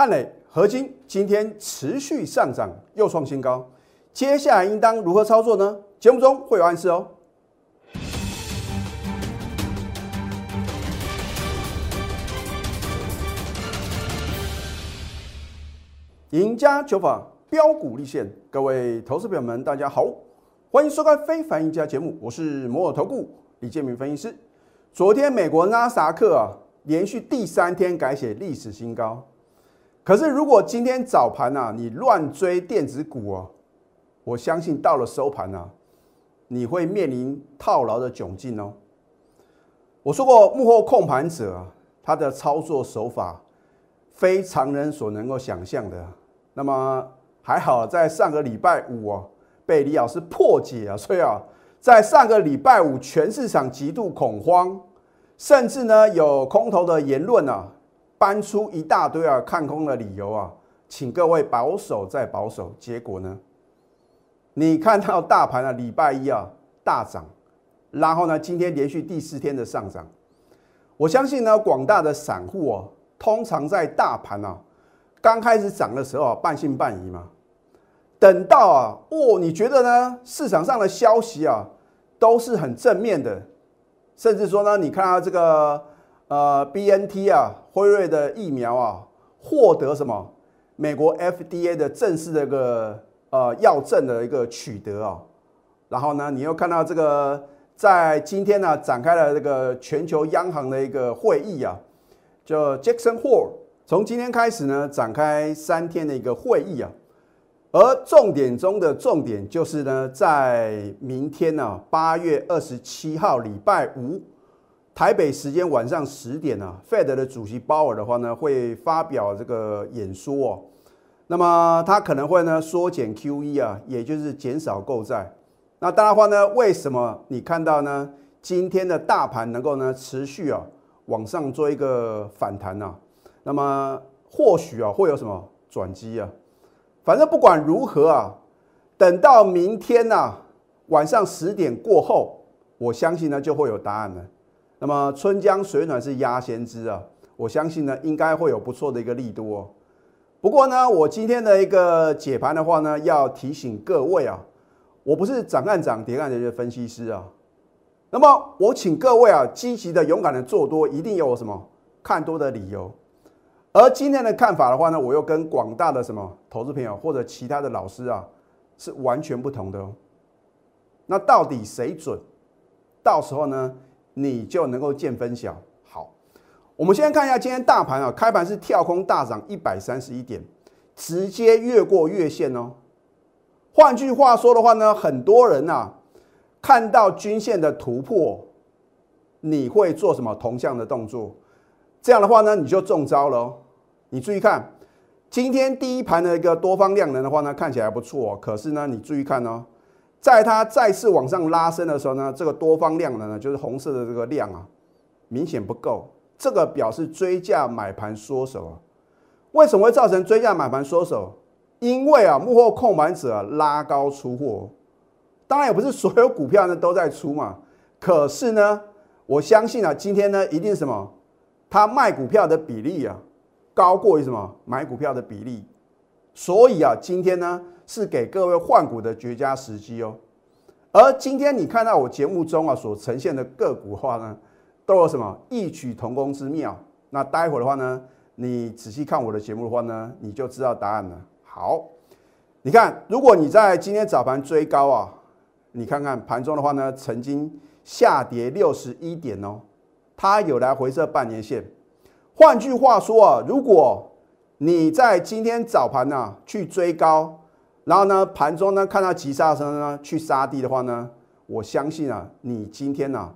汉磊合金今天持续上涨，又创新高，接下来应当如何操作呢？节目中会有暗示哦。赢家九法标股立现，各位投资朋友们，大家好，欢迎收看《非凡赢家》节目，我是摩尔投顾李建明分析师。昨天美国纳斯达克啊，连续第三天改写历史新高。可是如果今天早盘啊，你乱追电子股哦，我相信到了收盘啊，你会面临套牢的窘境哦。我说过，幕后控盘者啊，他的操作手法非常人所能够想象的。那么还好，在上个礼拜五啊，被李老师破解啊，所以啊，在上个礼拜五，全市场极度恐慌，甚至呢有空头的言论啊，搬出一大堆啊看空的理由啊，请各位保守再保守。结果呢，你看到大盘啊，礼拜一啊大涨，然后呢，今天连续第四天的上涨，我相信呢，广大的散户哦，通常在大盘啊。刚开始涨的时候半信半疑嘛，等到啊，哦，你觉得呢？市场上的消息啊，都是很正面的，甚至说呢，你看到这个呃，B N T 啊，辉瑞的疫苗啊，获得什么？美国 F D A 的正式的一个呃药证的一个取得啊，然后呢，你又看到这个在今天呢展开了这个全球央行的一个会议啊，叫 Jackson Hole。从今天开始呢，展开三天的一个会议啊，而重点中的重点就是呢，在明天呢，八月二十七号礼拜五，台北时间晚上十点呢，Fed 的主席鲍尔的话呢，会发表这个演说哦。那么他可能会呢缩减 QE 啊，也就是减少购债。那当然话呢，为什么你看到呢？今天的大盘能够呢持续啊往上做一个反弹呢？那么或许啊会有什么转机啊？反正不管如何啊，等到明天呢晚上十点过后，我相信呢就会有答案了。那么春江水暖是鸭先知啊，我相信呢应该会有不错的一个力度哦。不过呢，我今天的一个解盘的话呢，要提醒各位啊，我不是涨看涨跌看的分析师啊。那么我请各位啊积极的勇敢的做多，一定有什么看多的理由。而今天的看法的话呢，我又跟广大的什么投资朋友或者其他的老师啊，是完全不同的哦。那到底谁准？到时候呢，你就能够见分晓。好，我们先看一下今天大盘啊，开盘是跳空大涨一百三十一点，直接越过月线哦。换句话说的话呢，很多人呐看到均线的突破，你会做什么同向的动作？这样的话呢，你就中招了。你注意看，今天第一盘的一个多方量能的话呢，看起来不错。可是呢，你注意看哦，在它再次往上拉升的时候呢，这个多方量能呢，就是红色的这个量啊，明显不够。这个表示追价买盘缩手啊。为什么会造成追价买盘缩手？因为啊，幕后控盘者啊拉高出货。当然也不是所有股票呢都在出嘛。可是呢，我相信啊，今天呢一定什么？他卖股票的比例啊，高过于什么买股票的比例，所以啊，今天呢是给各位换股的绝佳时机哦。而今天你看到我节目中啊所呈现的个股话呢，都有什么异曲同工之妙？那待会儿的话呢，你仔细看我的节目的话呢，你就知道答案了。好，你看，如果你在今天早盘追高啊，你看看盘中的话呢，曾经下跌六十一点哦。它有来回撤半年线，换句话说啊，如果你在今天早盘呢去追高，然后呢盘中呢看到急刹车呢去杀低的话呢，我相信啊，你今天呢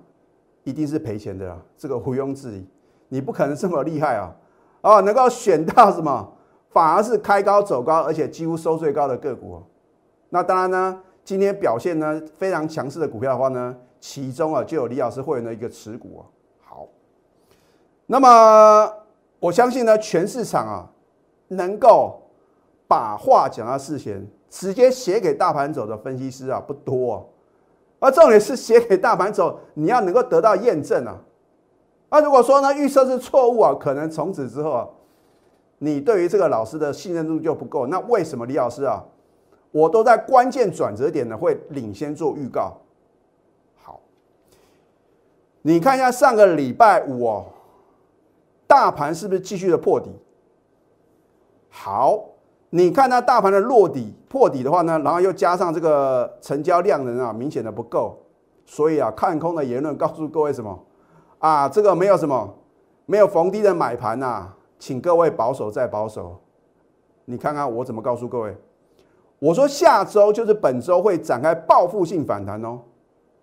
一定是赔钱的，这个毋庸置疑，你不可能这么厉害啊，啊能够选到什么，反而是开高走高，而且几乎收最高的个股。那当然呢，今天表现呢非常强势的股票的话呢，其中啊就有李老师会员的一个持股啊。好那么我相信呢，全市场啊，能够把话讲到事前，直接写给大盘走的分析师啊不多啊，而重点是写给大盘走，你要能够得到验证啊。那如果说呢预测是错误啊，可能从此之后啊，你对于这个老师的信任度就不够。那为什么李老师啊，我都在关键转折点呢会领先做预告？好，你看一下上个礼拜五哦，大盘是不是继续的破底？好，你看它大盘的落底破底的话呢，然后又加上这个成交量能啊明显的不够，所以啊看空的言论告诉各位什么？啊，这个没有什么，没有逢低的买盘呐，请各位保守再保守。你看看我怎么告诉各位？我说下周就是本周会展开报复性反弹哦，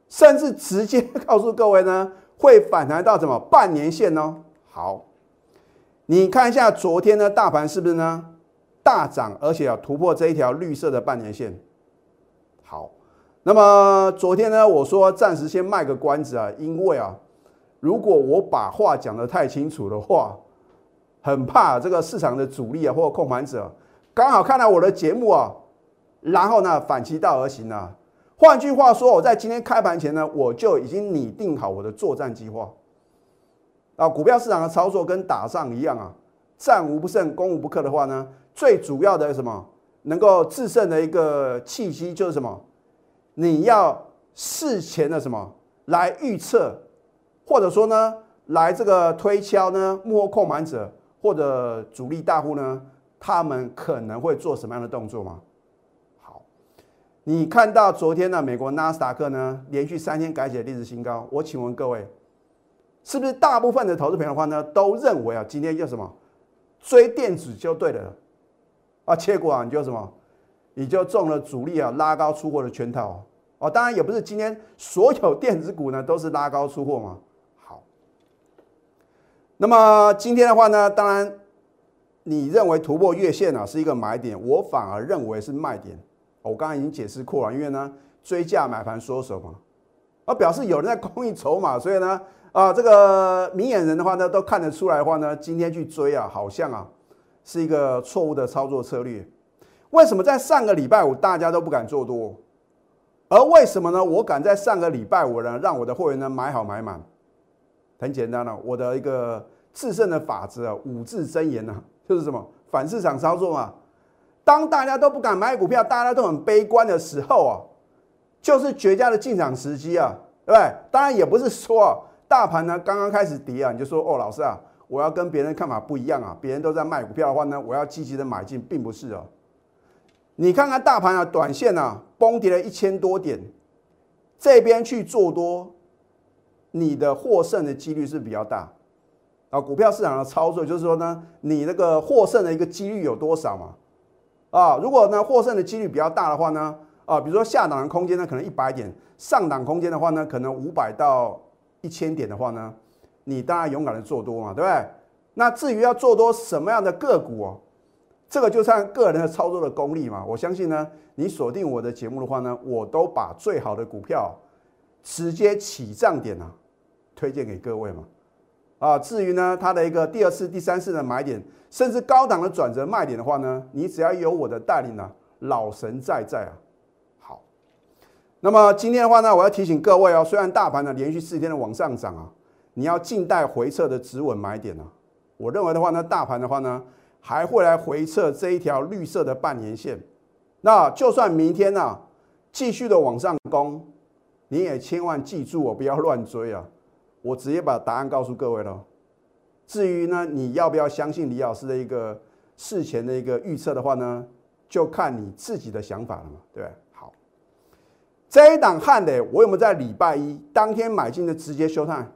甚至直接告诉各位呢，会反弹到什么半年线哦。好，你看一下昨天呢，大盘是不是呢大涨，而且要突破这一条绿色的半年线。好，那么昨天呢，我说暂时先卖个关子啊，因为啊。如果我把话讲得太清楚的话，很怕这个市场的主力啊或控盘者刚好看到我的节目啊，然后呢反其道而行啊。换句话说，我在今天开盘前呢，我就已经拟定好我的作战计划。啊，股票市场的操作跟打仗一样啊，战无不胜，攻无不克的话呢，最主要的什么能够制胜的一个契机就是什么？你要事前的什么来预测。或者说呢，来这个推敲呢，幕后控盘者或者主力大户呢，他们可能会做什么样的动作吗？好，你看到昨天呢，美国纳斯达克呢连续三天改写历史新高，我请问各位，是不是大部分的投资朋友的话呢，都认为啊，今天叫什么追电子就对了啊？结果啊，你就什么，你就中了主力啊拉高出货的圈套哦。当然也不是今天所有电子股呢都是拉高出货嘛。好那么今天的话呢，当然你认为突破月线啊是一个买点，我反而认为是卖点。我刚刚已经解释过了，因为呢追价买盘缩手嘛，而表示有人在供应筹码，所以呢啊这个明眼人的话呢都看得出来的话呢，今天去追啊好像啊是一个错误的操作策略。为什么在上个礼拜五大家都不敢做多，而为什么呢？我敢在上个礼拜五呢让我的会员呢买好买满。很简单了，我的一个制胜的法则啊，五字真言呢，就是什么反市场操作嘛。当大家都不敢买股票，大家都很悲观的时候啊，就是绝佳的进场时机啊，对不对？当然也不是说大盘呢刚刚开始跌啊，你就说哦，老师啊，我要跟别人看法不一样啊，别人都在卖股票的话呢，我要积极的买进，并不是哦。你看看大盘啊，短线啊崩跌了一千多点，这边去做多。你的获胜的几率是比较大啊，股票市场的操作就是说呢，你那个获胜的一个几率有多少嘛？啊，如果呢获胜的几率比较大的话呢，啊，比如说下档的空间呢可能一百点，上档空间的话呢可能五百到一千点的话呢，你当然勇敢的做多嘛，对不对？那至于要做多什么样的个股哦，这个就看个人的操作的功力嘛。我相信呢，你锁定我的节目的话呢，我都把最好的股票直接起涨点啊。推荐给各位嘛，啊，至于呢，它的一个第二次、第三次的买点，甚至高档的转折卖点的话呢，你只要有我的带领呢，老神在在啊。那么今天的话呢，我要提醒各位哦，虽然大盘呢连续四天的往上涨啊，你要静待回撤的止稳买点啊。我认为的话呢，大盘的话呢，还会来回撤这一条绿色的半年线。那就算明天呢继续的往上攻，你也千万记住我，不要乱追啊。我直接把答案告诉各位了。至于呢，你要不要相信李老师的一个事前的一个预测的话呢，就看你自己的想法了嘛，对不对？好，这一档汉的，我有没有在礼拜一当天买进的直接休探？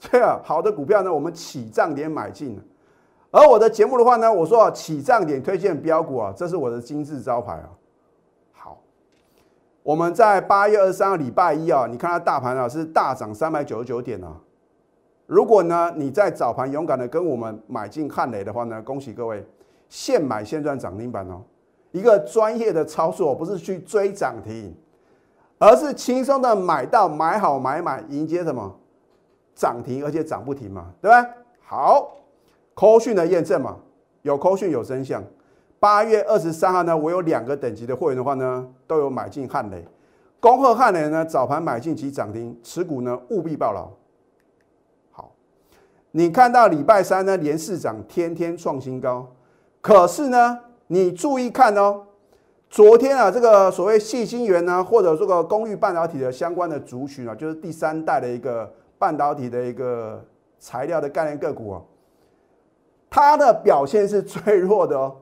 这样好的股票呢，我们起涨点买进。而我的节目的话呢，我说，起涨点推荐标股啊，这是我的金字招牌啊。好我们在八月二十三号礼拜一啊，你看它大盘啊是大涨三百九十九点啊。如果呢你在早盘勇敢的跟我们买进汉雷的话呢，恭喜各位，现买现赚涨停板哦。一个专业的操作不是去追涨停，而是轻松的买到买好买满，迎接什么涨停，而且涨不停嘛，对吧？好，扣讯的验证嘛，有扣讯有真相。八月二十三号呢，我有两个等级的会员的话呢，都有买进汉雷，恭贺汉雷呢早盘买进及涨停，持股呢务必报牢。好，你看到礼拜三呢，连市涨，天天创新高。可是呢，你注意看哦，昨天啊，这个所谓细晶圆呢，或者这个功率半导体的相关的族群啊，就是第三代的一个半导体的一个材料的概念个股啊，它的表现是最弱的哦。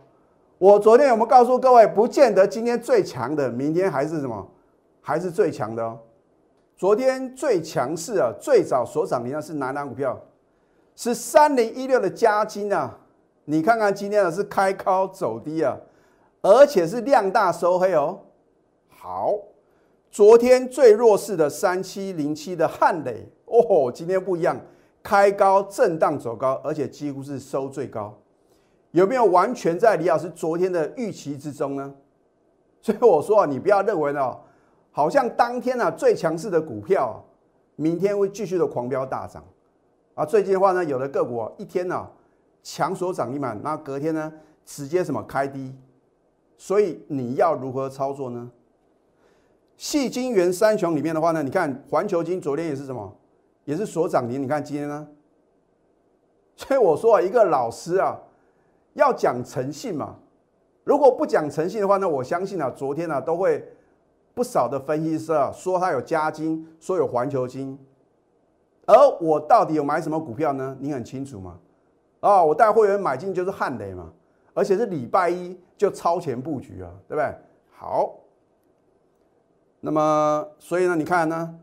我昨天有没有告诉各位，不见得今天最强的，明天还是什么，还是最强的哦。昨天最强势啊，最早所涨停的是哪档股票？是三零一六的加金啊！你看看今天的是开高走低啊，而且是量大收黑哦。好，昨天最弱势的三七零七的汉磊哦，今天不一样，开高震荡走高，而且几乎是收最高，有没有完全在李老师昨天的预期之中呢？所以我说啊，你不要认为呢。好像当天呢最强势的股票，明天会继续的狂飙大涨啊！最近的话呢，有的个股一天呢强所涨一满，那隔天呢直接什么开低，所以你要如何操作呢？细金元三雄里面的话呢，你看环球金昨天也是什么，也是所涨停。你看今天呢，所以我说啊，一个老师啊要讲诚信嘛，如果不讲诚信的话呢，我相信啊，昨天呢都会。不少的分析师啊说他有加金，说有环球金，而我到底有买什么股票呢？你很清楚吗？啊，我带会员买进就是汉雷嘛，而且是礼拜一就超前布局啊，对不对？好，那么所以呢，你看呢，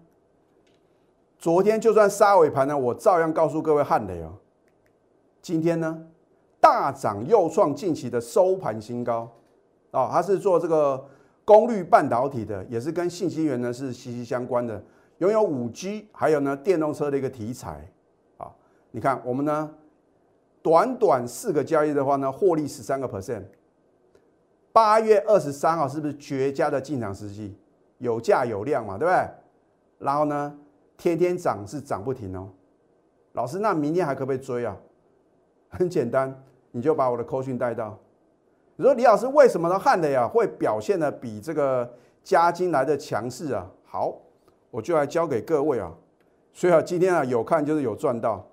昨天就算杀尾盘呢，我照样告诉各位汉雷哦，今天呢大涨又创近期的收盘新高啊，它是做这个。功率半导体的也是跟信息源呢是息息相关的，拥有五 G，还有呢电动车的一个题材啊。你看我们呢，短短四个交易的话呢，获利十三个 percent。八月二十三号是不是绝佳的进场时机？有价有量嘛，对不对？然后呢，天天涨是涨不停哦。老师，那明天还可不可以追啊？很简单，你就把我的扣讯带到。你说李老师为什么呢？汉雷啊会表现的比这个嘉金来的强势啊？好，我就来教给各位啊。所以啊，今天啊有看就是有赚到。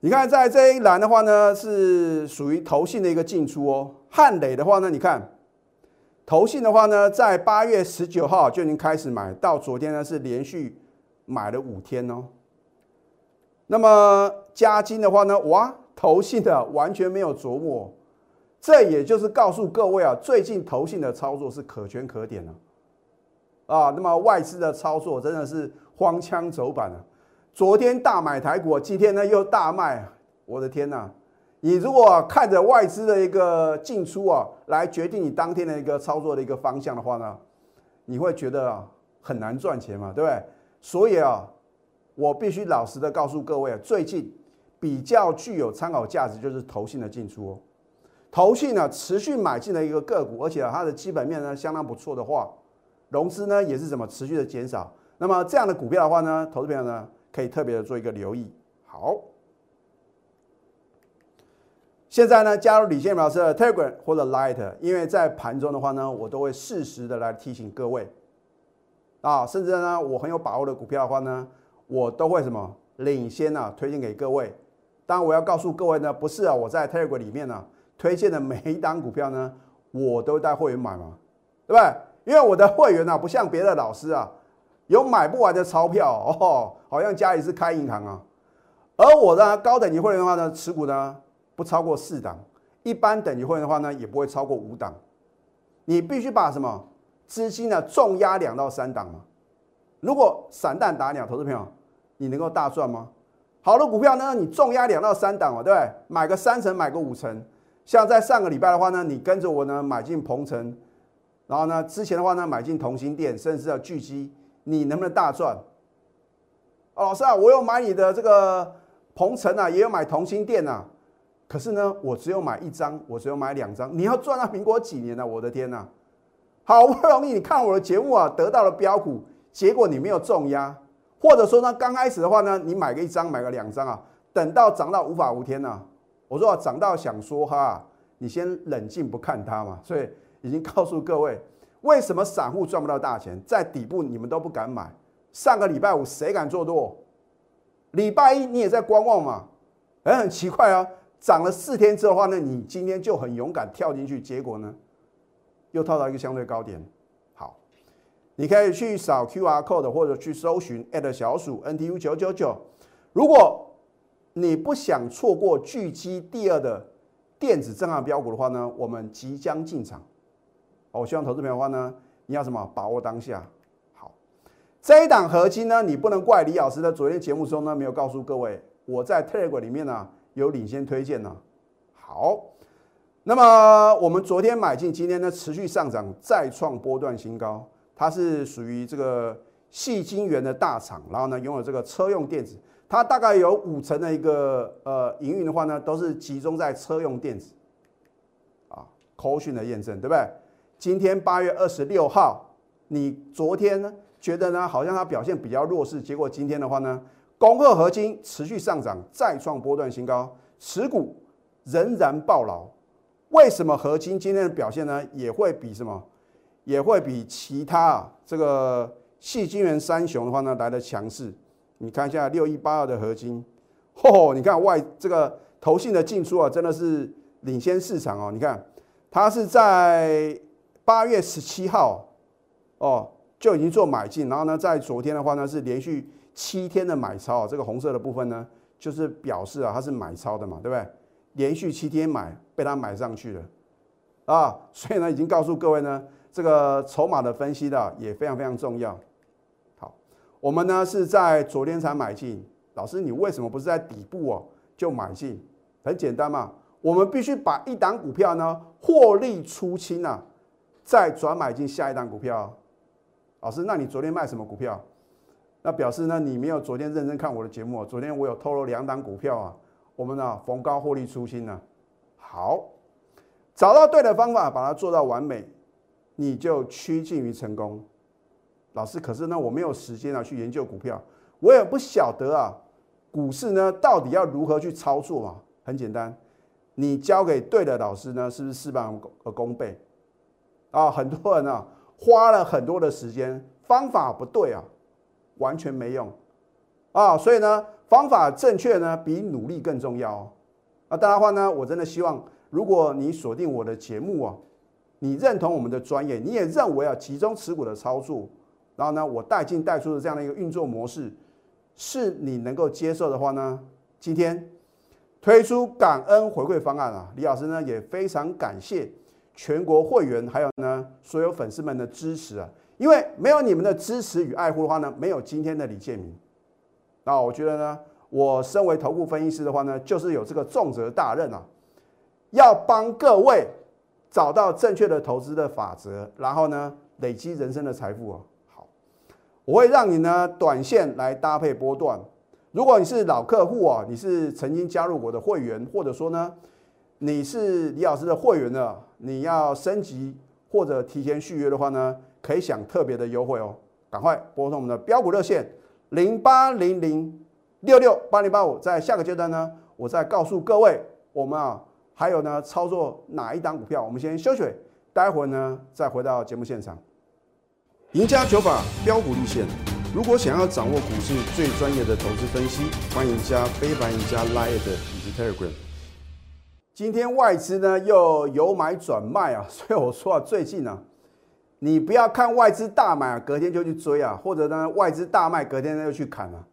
你看在这一栏的话呢，是属于投信的一个进出哦。汉磊的话呢，你看投信的话呢，在八月十九号就已经开始买，到昨天呢是连续买了五天哦。那么嘉金的话呢，哇，投信的完全没有琢磨。这也就是告诉各位啊，最近投信的操作是可圈可点的啊。那么外资的操作真的是荒腔走板啊。昨天大买台股，今天呢又大卖，我的天呐！你如果看着外资的一个进出啊，来决定你当天的一个操作的一个方向的话呢，你会觉得啊很难赚钱嘛，对不对？所以啊，我必须老实的告诉各位啊，最近比较具有参考价值就是投信的进出哦。投信呢持续买进了一个个股，而且它的基本面呢相当不错的话，融资呢也是怎么持续的减少。那么这样的股票的话呢，投资朋友呢可以特别的做一个留意。好，现在呢加入李建老师的 Telegram 或者 Light，因为在盘中的话呢，我都会适时的来提醒各位啊，甚至呢我很有把握的股票的话呢，我都会什么领先啊推荐给各位。当然我要告诉各位呢，不是啊我在 Telegram 里面呢。推荐的每一单股票呢，我都带会员买嘛，对不对？因为我的会员呢，不像别的老师啊，有买不完的钞票哦，好像家里是开银行啊。而我的高等级会员的话呢，持股呢不超过四档，一般等级会员的话呢，也不会超过五档。你必须把什么资金呢重压两到三档嘛。如果散弹打鸟，投资朋友，你能够大赚吗？好的股票呢，你重压两到三档嘛，对不对？买个三成，买个五成。像在上个礼拜的话呢，你跟着我呢买进鹏程，然后呢之前的话呢买进同心店，甚至要巨基，你能不能大赚？哦，老师啊，我有买你的这个鹏程啊，也有买同心店啊，可是呢，我只有买一张，我只有买两张，你要赚到苹果几年呢？我的天呐！好不容易你看我的节目啊，得到了标股，结果你没有重压，或者说呢，刚开始的话呢，你买个一张，买个两张啊，等到涨到无法无天呢？我说涨到想说哈，你先冷静不看它嘛，所以已经告诉各位，为什么散户赚不到大钱，在底部你们都不敢买。上个礼拜五谁敢做多？礼拜一你也在观望嘛？哎，很奇怪啊，涨了四天之后的话呢，你今天就很勇敢跳进去，结果呢，又套到一个相对高点。好，你可以去扫 Q R code 或者去搜寻小鼠 N T U 九九九。如果你不想错过聚集第二的电子震撼标股的话呢，我们即将进场。我希望投资朋友的话呢，你要什么把握当下。这一档合金呢，你不能怪李老师在昨天节目中呢没有告诉各位，我在 Telegram 里面呢有领先推荐呢。好，那么我们昨天买进，今天呢持续上涨，再创波段新高。它是属于这个细晶圆的大厂，然后呢拥有这个车用电子。它大概有五成的一个呃营运的话呢，都是集中在车用电子，啊 c o 的验证对不对？今天八月二十六号，你昨天呢觉得呢好像它表现比较弱势，结果今天的话呢，恭贺合金持续上涨，再创波段新高，持股仍然爆牢。为什么合金今天的表现呢也会比什么，也会比其他啊这个细晶圆三雄的话呢来的强势？你看一下六一八二的合金，嚯！你看外这个投信的进出啊，真的是领先市场哦。你看它是在八月十七号哦就已经做买进，然后呢，在昨天的话呢是连续七天的买超，这个红色的部分呢就是表示啊它是买超的嘛，对不对？连续七天买被它买上去了啊，所以呢已经告诉各位呢，这个筹码的分析的也非常非常重要。好我们呢是在昨天才买进，老师，你为什么不是在底部哦就买进？很简单嘛，我们必须把一档股票呢获利出清啊，再转买进下一档股票。老师，那你昨天卖什么股票？那表示呢你没有昨天认真看我的节目。昨天我有透露两档股票啊，我们呢逢高获利出清呢。好，找到对的方法，把它做到完美，你就趋近于成功。老师，可是呢，我没有时间啊去研究股票，我也不晓得啊，股市呢到底要如何去操作嘛？很简单，你交给对的老师呢，是不是事半而功倍？啊，很多人啊花了很多的时间，方法不对啊，完全没用啊。所以呢，方法正确呢，比努力更重要。啊，当然话呢，我真的希望，如果你锁定我的节目啊，你认同我们的专业，你也认为啊，集中持股的操作。然后呢，我带进带出的这样的一个运作模式，是你能够接受的话呢，今天推出感恩回馈方案啊，李老师呢也非常感谢全国会员还有呢所有粉丝们的支持啊，因为没有你们的支持与爱护的话呢，没有今天的李建明。那我觉得呢，我身为头部分析师的话呢，就是有这个重责大任啊，要帮各位找到正确的投资的法则，然后呢，累积人生的财富啊。好我会让你呢短线来搭配波段。如果你是老客户啊，你是曾经加入我的会员，或者说呢你是李老师的会员呢，你要升级或者提前续约的话呢，可以享特别的优惠哦。赶快拨通我们的标股热线零八零零六六八零八五。在下个阶段呢，我再告诉各位，我们啊还有呢操作哪一档股票。我们先休息，待会儿呢再回到节目现场。赢家九法标股立线。如果想要掌握股市最专业的投资分析，欢迎加非凡、赢家 Line 以及 Telegram。今天外资呢又由买转卖啊，所以我说啊，最近呢，你不要看外资大买啊，隔天就去追啊，或者呢外资大卖，隔天呢又去砍啊，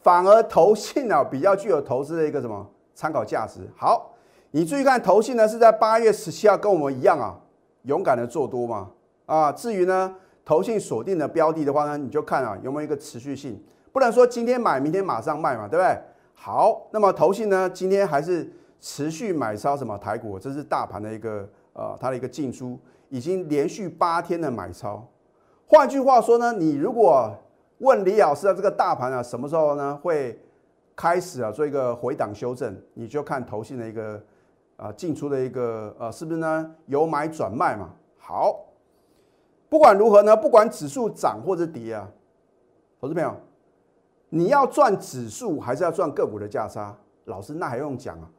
反而投信啊比较具有投资的一个什么参考价值。好，你注意看投信呢是在八月十七号跟我们一样啊，勇敢的做多嘛啊，至于呢。投信锁定的标的的话呢，你就看啊有没有一个持续性，不能说今天买明天马上卖嘛，对不对？好，那么投信呢今天还是持续买超什么台股，这是大盘的一个呃它的一个进出，已经连续八天的买超。换句话说呢，你如果问李老师啊，这个大盘啊什么时候呢会开始啊做一个回档修正，你就看投信的一个啊进出的一个呃是不是呢由买转卖嘛？好。不管如何呢，不管指数涨或者跌啊，投资朋友，你要赚指数还是要赚个股的价差？老师那还用讲啊？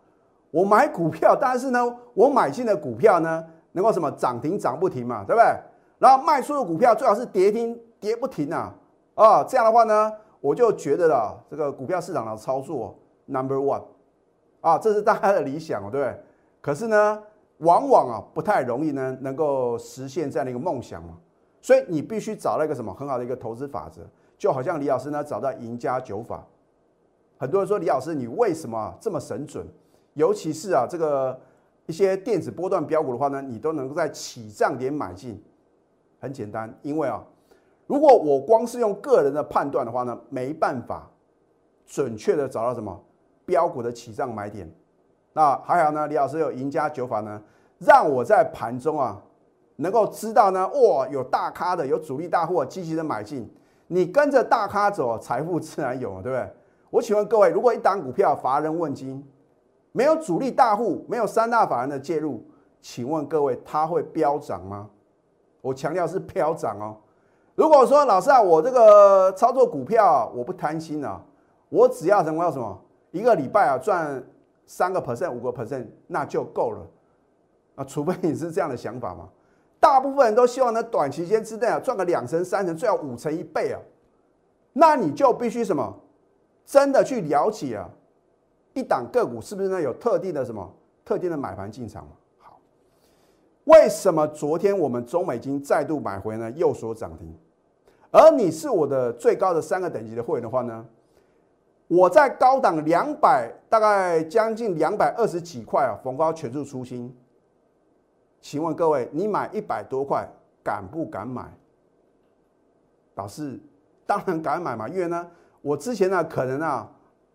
我买股票，但是呢，我买进的股票呢，能够什么涨停涨不停嘛，对不对？然后卖出的股票最好是跌停跌不停啊，啊，这样的话呢，我就觉得啦，这个股票市场的操作 number one 啊，这是大家的理想哦，对不对？可是呢，往往啊不太容易呢能够实现这样的一个梦想嘛。所以你必须找到一个什么很好的一个投资法则，就好像李老师呢找到赢家九法。很多人说李老师你为什么这么神准？尤其是啊这个一些电子波段标股的话呢，你都能够在起涨点买进。很简单，因为啊。如果我光是用个人的判断的话呢，没办法准确的找到什么标股的起涨买点。那还好呢，李老师有赢家九法呢，让我在盘中啊能够知道呢，哇，有大咖的，有主力大户积极的买进。你跟着大咖走，财富自然有，对不对？我请问各位，如果一档股票乏人问津，没有主力大户，没有三大法人的介入，请问各位，它会飙涨吗？我强调是飙涨哦。如果说老师啊，我这个操作股票我不贪心啊，我只要什么要什么，一个礼拜啊赚三个 percent 五个 percent 那就够了啊，除非你是这样的想法嘛。大部分人都希望呢短期间之内啊赚个两成三成，最好五成一倍啊，那你就必须什么，真的去了解啊，一档个股是不是呢有特定的什么特定的买盘进场嘛？好，为什么昨天我们中美金再度买回呢？又所涨停？而你是我的最高的三个等级的会员的话呢，我在高档两百，大概将近两百二十几块啊，逢高全数出新。请问各位，你买一百多块敢不敢买？老师，当然敢买嘛，因为呢，我之前呢可能啊，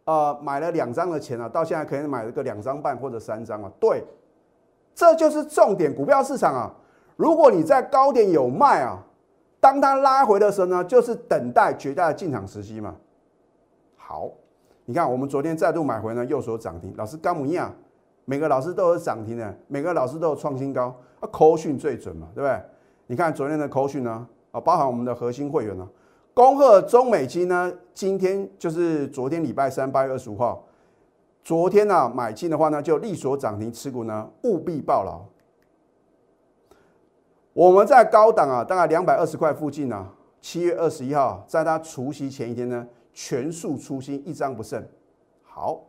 呃，买了两张的钱啊，到现在可以买了个两张半或者三张啊。对，这就是重点，股票市场啊，如果你在高点有卖啊。当它拉回的时候呢，就是等待绝佳的进场时机嘛。好，你看我们昨天再度买回呢，右手涨停。老师干不一样，每个老师都有涨停的，每个老师都有创新高，啊，口讯最准嘛，对不对？你看昨天的口讯呢，啊，包含我们的核心会员呢，恭贺中美金呢，今天就是昨天礼拜三八月二十五号，昨天呢买进的话呢，就利所涨停，持股呢务必报牢。我们在高档啊，大概两百二十块附近呢。七月二十一号，在它除夕前一天呢，全数出新，一张不剩。好，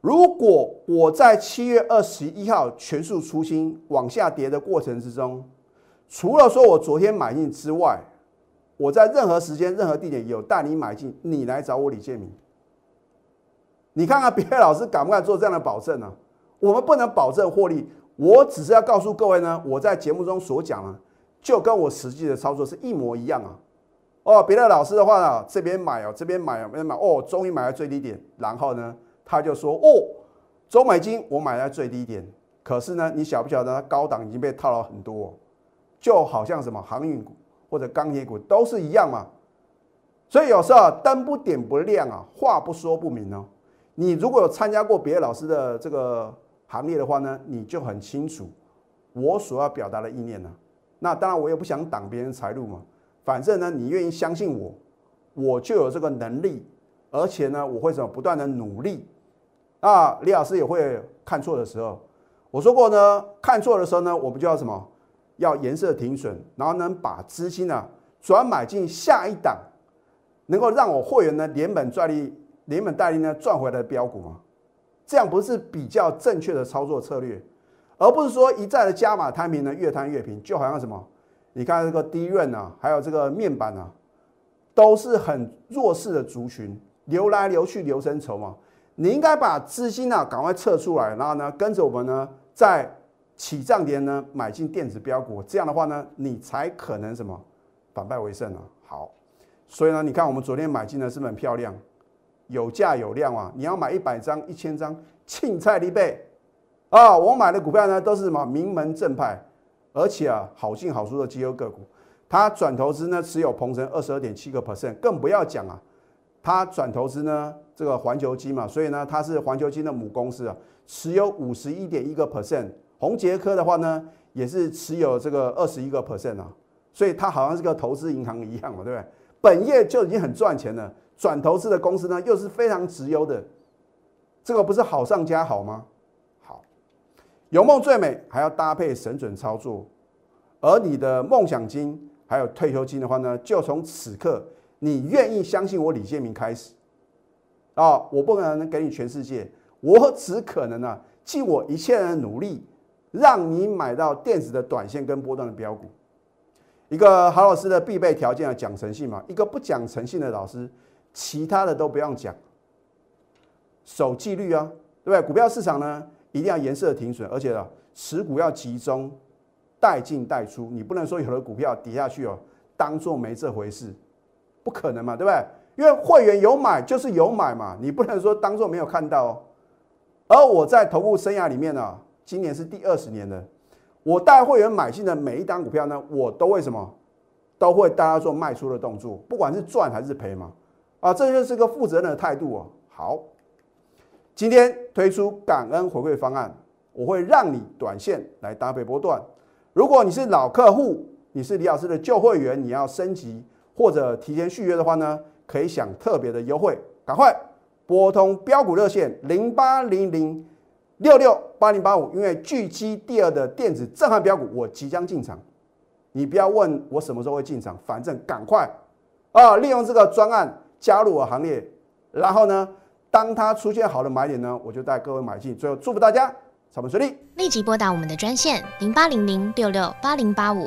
如果我在七月二十一号全数出新往下跌的过程之中，除了说我昨天买进之外，我在任何时间、任何地点有带你买进，你来找我李建明。你看看别的老师敢不敢做这样的保证呢？我们不能保证获利。我只是要告诉各位呢，我在节目中所讲啊，就跟我实际的操作是一模一样啊。哦，别的老师的话呢，这边买哦，这边买哦，没买哦，终于买在最低点，然后呢，他就说哦，中美金我买在最低点，可是呢，你晓不晓得它高档已经被套了很多，就好像什么航运股或者钢铁股都是一样嘛。所以有时候灯不点不亮啊，话不说不明哦。你如果有参加过别的老师的这个。行列的话呢，你就很清楚我所要表达的意念了。那当然，我也不想挡别人财路嘛。反正呢，你愿意相信我，我就有这个能力，而且呢，我会怎么不断的努力。啊，李老师也会看错的时候，我说过呢，看错的时候呢，我们就要什么？要颜色停损，然后能把资金呢转买进下一档，能够让我会员呢连本赚利，连本带利呢赚回来的标股吗？这样不是比较正确的操作策略，而不是说一再的加码摊平呢，越摊越平，就好像什么？你看这个低润啊，还有这个面板啊，都是很弱势的族群，流来流去流生筹嘛。你应该把资金呢赶快撤出来，然后呢跟着我们呢在起涨点呢买进电子标股，这样的话呢你才可能什么反败为胜啊。好，所以呢你看我们昨天买进的是很漂亮。有价有量啊！你要买一百张、一千张，青菜一倍啊！我买的股票呢，都是什么名门正派，而且啊，好进好出的绩优个股。它转投资呢，持有鹏程二十二点七个 percent，更不要讲啊，它转投资呢，这个环球金嘛，所以呢，它是环球金的母公司啊，持有五十一点一个 percent。宏杰科的话呢，也是持有这个二十一个 percent 啊，所以它好像是个投资银行一样嘛，对不对？本业就已经很赚钱了。转投资的公司呢，又是非常直优的，这个不是好上加好吗？好，有梦最美，还要搭配神准操作，而你的梦想金还有退休金的话呢，就从此刻你愿意相信我李建明开始啊，我不可能给你全世界，我只可能呢尽我一切的努力，让你买到电子的短线跟波段的标股。一个好老师的必备条件啊，讲诚信嘛。一个不讲诚信的老师，其他的都不用讲，守纪律啊，对不对？股票市场呢，一定要颜色停损，而且啊，持股要集中，带进带出。你不能说有的股票跌下去哦，当做没这回事，不可能嘛，对不对？因为会员有买就是有买嘛，你不能说当做没有看到哦。而我在投顾生涯里面呢，今年是第二十年了。我带会员买进的每一单股票呢，我都为什么都会大家做卖出的动作，不管是赚还是赔嘛，啊，这就是个负责任的态度哦。好，今天推出感恩回馈方案，我会让你短线来搭配波段。如果你是老客户，你是李老师的旧会员，你要升级或者提前续约的话呢，可以享特别的优惠，赶快拨通标股热线零八零零。六六八零八五，因为巨基第二的电子震撼标股，我即将进场。你不要问我什么时候会进场，反正赶快啊！利用这个专案加入我行列，然后呢，当它出现好的买点呢，我就带各位买进。最后祝福大家操盘顺利，立即拨打我们的专线零八零零六六八零八五。